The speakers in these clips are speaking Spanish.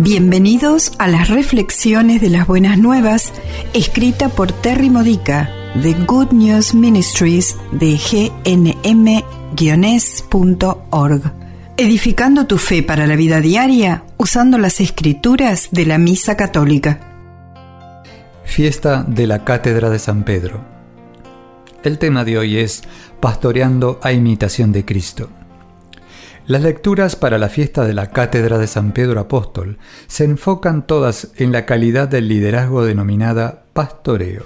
Bienvenidos a las reflexiones de las buenas nuevas, escrita por Terry Modica de Good News Ministries de gnm-es.org. Edificando tu fe para la vida diaria usando las escrituras de la Misa Católica. Fiesta de la Cátedra de San Pedro. El tema de hoy es Pastoreando a imitación de Cristo. Las lecturas para la fiesta de la Cátedra de San Pedro Apóstol se enfocan todas en la calidad del liderazgo denominada pastoreo.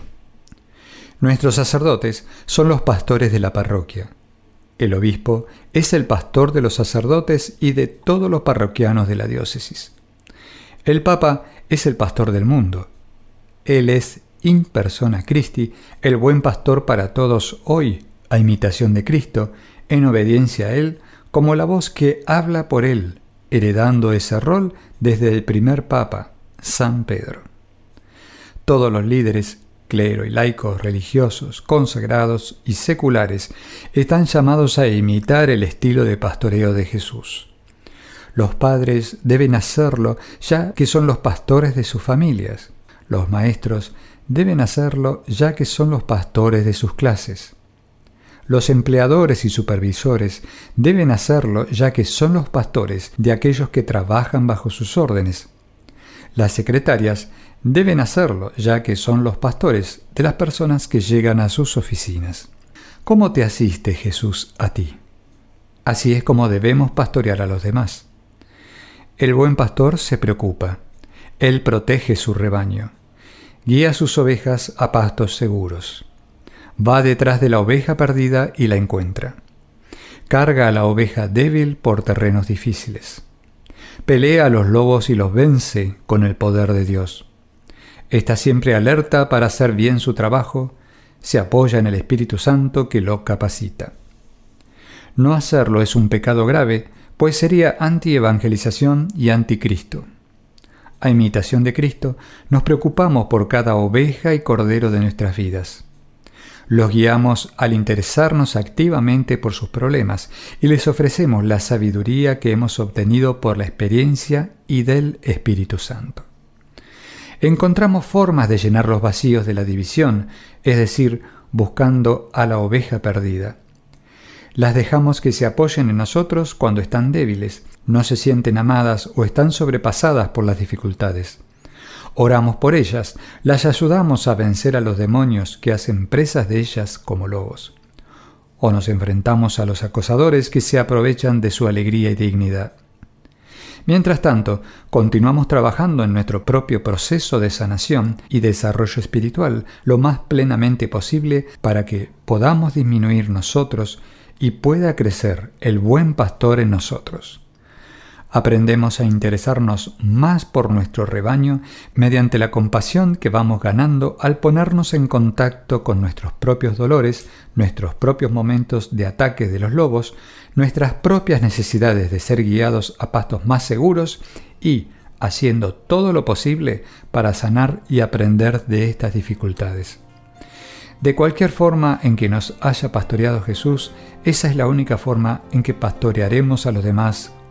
Nuestros sacerdotes son los pastores de la parroquia. El obispo es el pastor de los sacerdotes y de todos los parroquianos de la diócesis. El papa es el pastor del mundo. Él es in persona Christi, el buen pastor para todos hoy, a imitación de Cristo, en obediencia a Él, como la voz que habla por él, heredando ese rol desde el primer papa, San Pedro. Todos los líderes, clero y laicos religiosos, consagrados y seculares, están llamados a imitar el estilo de pastoreo de Jesús. Los padres deben hacerlo ya que son los pastores de sus familias. Los maestros deben hacerlo ya que son los pastores de sus clases. Los empleadores y supervisores deben hacerlo ya que son los pastores de aquellos que trabajan bajo sus órdenes. Las secretarias deben hacerlo ya que son los pastores de las personas que llegan a sus oficinas. ¿Cómo te asiste Jesús a ti? Así es como debemos pastorear a los demás. El buen pastor se preocupa. Él protege su rebaño. Guía sus ovejas a pastos seguros va detrás de la oveja perdida y la encuentra. Carga a la oveja débil por terrenos difíciles. Pelea a los lobos y los vence con el poder de Dios. Está siempre alerta para hacer bien su trabajo, se apoya en el Espíritu Santo que lo capacita. No hacerlo es un pecado grave, pues sería anti-evangelización y anticristo. A imitación de Cristo, nos preocupamos por cada oveja y cordero de nuestras vidas. Los guiamos al interesarnos activamente por sus problemas y les ofrecemos la sabiduría que hemos obtenido por la experiencia y del Espíritu Santo. Encontramos formas de llenar los vacíos de la división, es decir, buscando a la oveja perdida. Las dejamos que se apoyen en nosotros cuando están débiles, no se sienten amadas o están sobrepasadas por las dificultades. Oramos por ellas, las ayudamos a vencer a los demonios que hacen presas de ellas como lobos. O nos enfrentamos a los acosadores que se aprovechan de su alegría y dignidad. Mientras tanto, continuamos trabajando en nuestro propio proceso de sanación y desarrollo espiritual lo más plenamente posible para que podamos disminuir nosotros y pueda crecer el buen pastor en nosotros aprendemos a interesarnos más por nuestro rebaño mediante la compasión que vamos ganando al ponernos en contacto con nuestros propios dolores, nuestros propios momentos de ataque de los lobos, nuestras propias necesidades de ser guiados a pastos más seguros y haciendo todo lo posible para sanar y aprender de estas dificultades. De cualquier forma en que nos haya pastoreado Jesús, esa es la única forma en que pastorearemos a los demás